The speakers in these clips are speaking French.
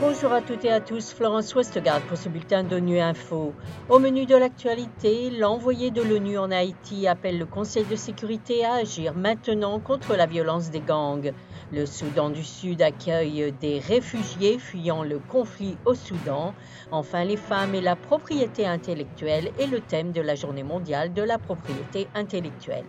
Bonjour à toutes et à tous, Florence Westgard pour ce bulletin d'ONU Info. Au menu de l'actualité, l'envoyé de l'ONU en Haïti appelle le Conseil de sécurité à agir maintenant contre la violence des gangs. Le Soudan du Sud accueille des réfugiés fuyant le conflit au Soudan. Enfin, les femmes et la propriété intellectuelle est le thème de la journée mondiale de la propriété intellectuelle.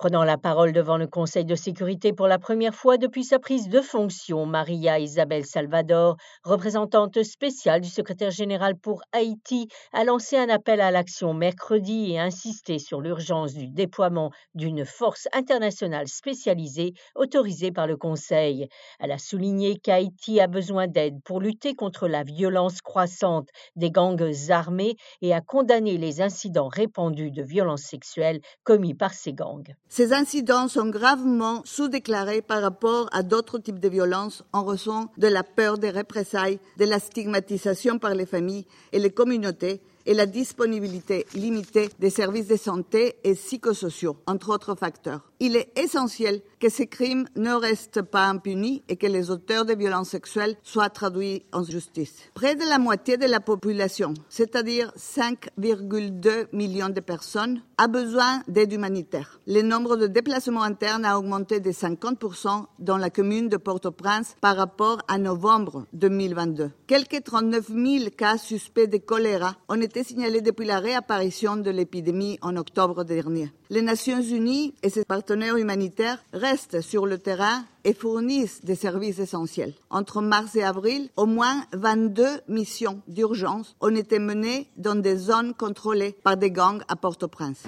Prenant la parole devant le Conseil de sécurité pour la première fois depuis sa prise de fonction, Maria Isabel Salvador, représentante spéciale du secrétaire général pour Haïti, a lancé un appel à l'action mercredi et insisté sur l'urgence du déploiement d'une force internationale spécialisée autorisée par le Conseil. Elle a souligné qu'Haïti a besoin d'aide pour lutter contre la violence croissante des gangs armés et a condamné les incidents répandus de violences sexuelles commis par ces gangs. Ces incidents sont gravement sous-déclarés par rapport à d'autres types de violences en raison de la peur des représailles, de la stigmatisation par les familles et les communautés et la disponibilité limitée des services de santé et psychosociaux, entre autres facteurs. Il est essentiel que ces crimes ne restent pas impunis et que les auteurs de violences sexuelles soient traduits en justice. Près de la moitié de la population, c'est-à-dire 5,2 millions de personnes, a besoin d'aide humanitaire. Le nombre de déplacements internes a augmenté de 50% dans la commune de Port-au-Prince par rapport à novembre 2022. Quelques 39 000 cas suspects de choléra ont été signalés depuis la réapparition de l'épidémie en octobre dernier. Les Nations Unies et ses partenaires humanitaires restent sur le terrain et fournissent des services essentiels. Entre mars et avril, au moins 22 missions d'urgence ont été menées dans des zones contrôlées par des gangs à Port-au-Prince.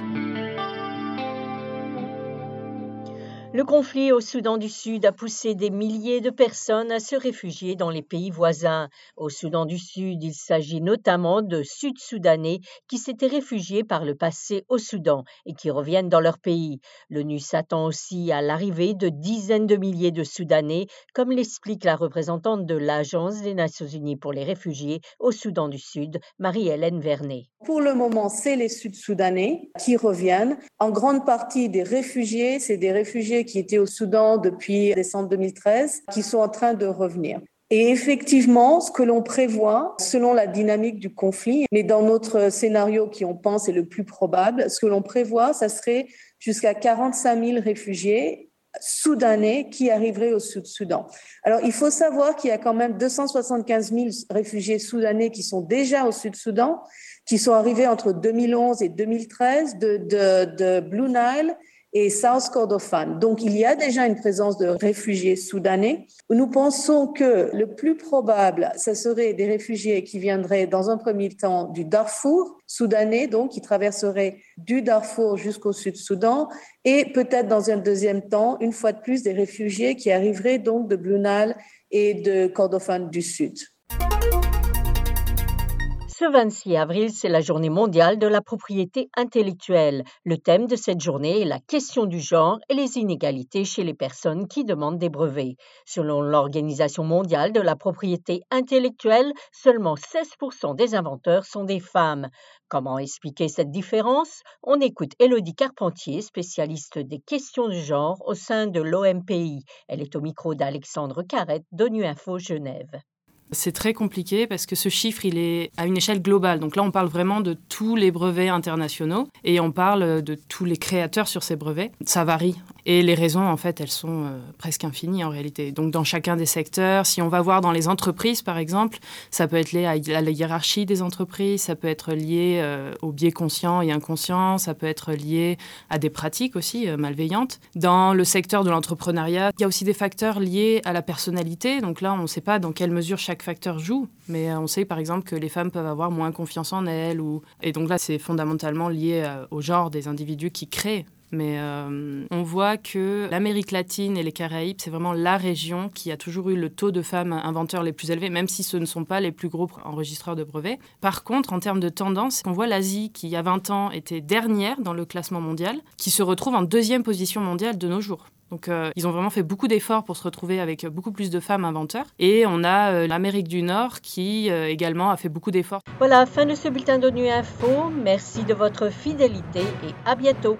Le conflit au Soudan du Sud a poussé des milliers de personnes à se réfugier dans les pays voisins. Au Soudan du Sud, il s'agit notamment de Sud-Soudanais qui s'étaient réfugiés par le passé au Soudan et qui reviennent dans leur pays. L'ONU s'attend aussi à l'arrivée de dizaines de milliers de Soudanais, comme l'explique la représentante de l'Agence des Nations Unies pour les réfugiés au Soudan du Sud, Marie-Hélène Vernet. Pour le moment, c'est les Sud-Soudanais qui reviennent. En grande partie des réfugiés, c'est des réfugiés qui étaient au Soudan depuis décembre 2013, qui sont en train de revenir. Et effectivement, ce que l'on prévoit, selon la dynamique du conflit, mais dans notre scénario qui on pense est le plus probable, ce que l'on prévoit, ça serait jusqu'à 45 000 réfugiés soudanais qui arriveraient au Sud-Soudan. Alors, il faut savoir qu'il y a quand même 275 000 réfugiés soudanais qui sont déjà au Sud-Soudan, qui sont arrivés entre 2011 et 2013 de, Blue Nile et South Kordofan. Donc, il y a déjà une présence de réfugiés soudanais. Nous pensons que le plus probable, ce serait des réfugiés qui viendraient dans un premier temps du Darfour soudanais, donc qui traverseraient du Darfour jusqu'au Sud-Soudan, et peut-être dans un deuxième temps, une fois de plus, des réfugiés qui arriveraient donc de Blunal et de Kordofan du Sud. Ce 26 avril, c'est la journée mondiale de la propriété intellectuelle. Le thème de cette journée est la question du genre et les inégalités chez les personnes qui demandent des brevets. Selon l'Organisation mondiale de la propriété intellectuelle, seulement 16% des inventeurs sont des femmes. Comment expliquer cette différence? On écoute Elodie Carpentier, spécialiste des questions du genre au sein de l'OMPI. Elle est au micro d'Alexandre Carrette d'ONU Info Genève. C'est très compliqué parce que ce chiffre, il est à une échelle globale. Donc là, on parle vraiment de tous les brevets internationaux et on parle de tous les créateurs sur ces brevets. Ça varie. Et les raisons, en fait, elles sont euh, presque infinies en réalité. Donc dans chacun des secteurs, si on va voir dans les entreprises, par exemple, ça peut être lié à la hiérarchie des entreprises, ça peut être lié euh, aux biais conscients et inconscients, ça peut être lié à des pratiques aussi euh, malveillantes. Dans le secteur de l'entrepreneuriat, il y a aussi des facteurs liés à la personnalité. Donc là, on ne sait pas dans quelle mesure chaque facteurs jouent, mais euh, on sait par exemple que les femmes peuvent avoir moins confiance en elles. Ou... Et donc là, c'est fondamentalement lié euh, au genre des individus qui créent. Mais euh, on voit que l'Amérique latine et les Caraïbes, c'est vraiment la région qui a toujours eu le taux de femmes inventeurs les plus élevés, même si ce ne sont pas les plus gros enregistreurs de brevets. Par contre, en termes de tendance, on voit l'Asie, qui il y a 20 ans était dernière dans le classement mondial, qui se retrouve en deuxième position mondiale de nos jours. Donc euh, ils ont vraiment fait beaucoup d'efforts pour se retrouver avec beaucoup plus de femmes inventeurs. Et on a euh, l'Amérique du Nord qui euh, également a fait beaucoup d'efforts. Voilà, fin de ce bulletin d'ONU Info. Merci de votre fidélité et à bientôt.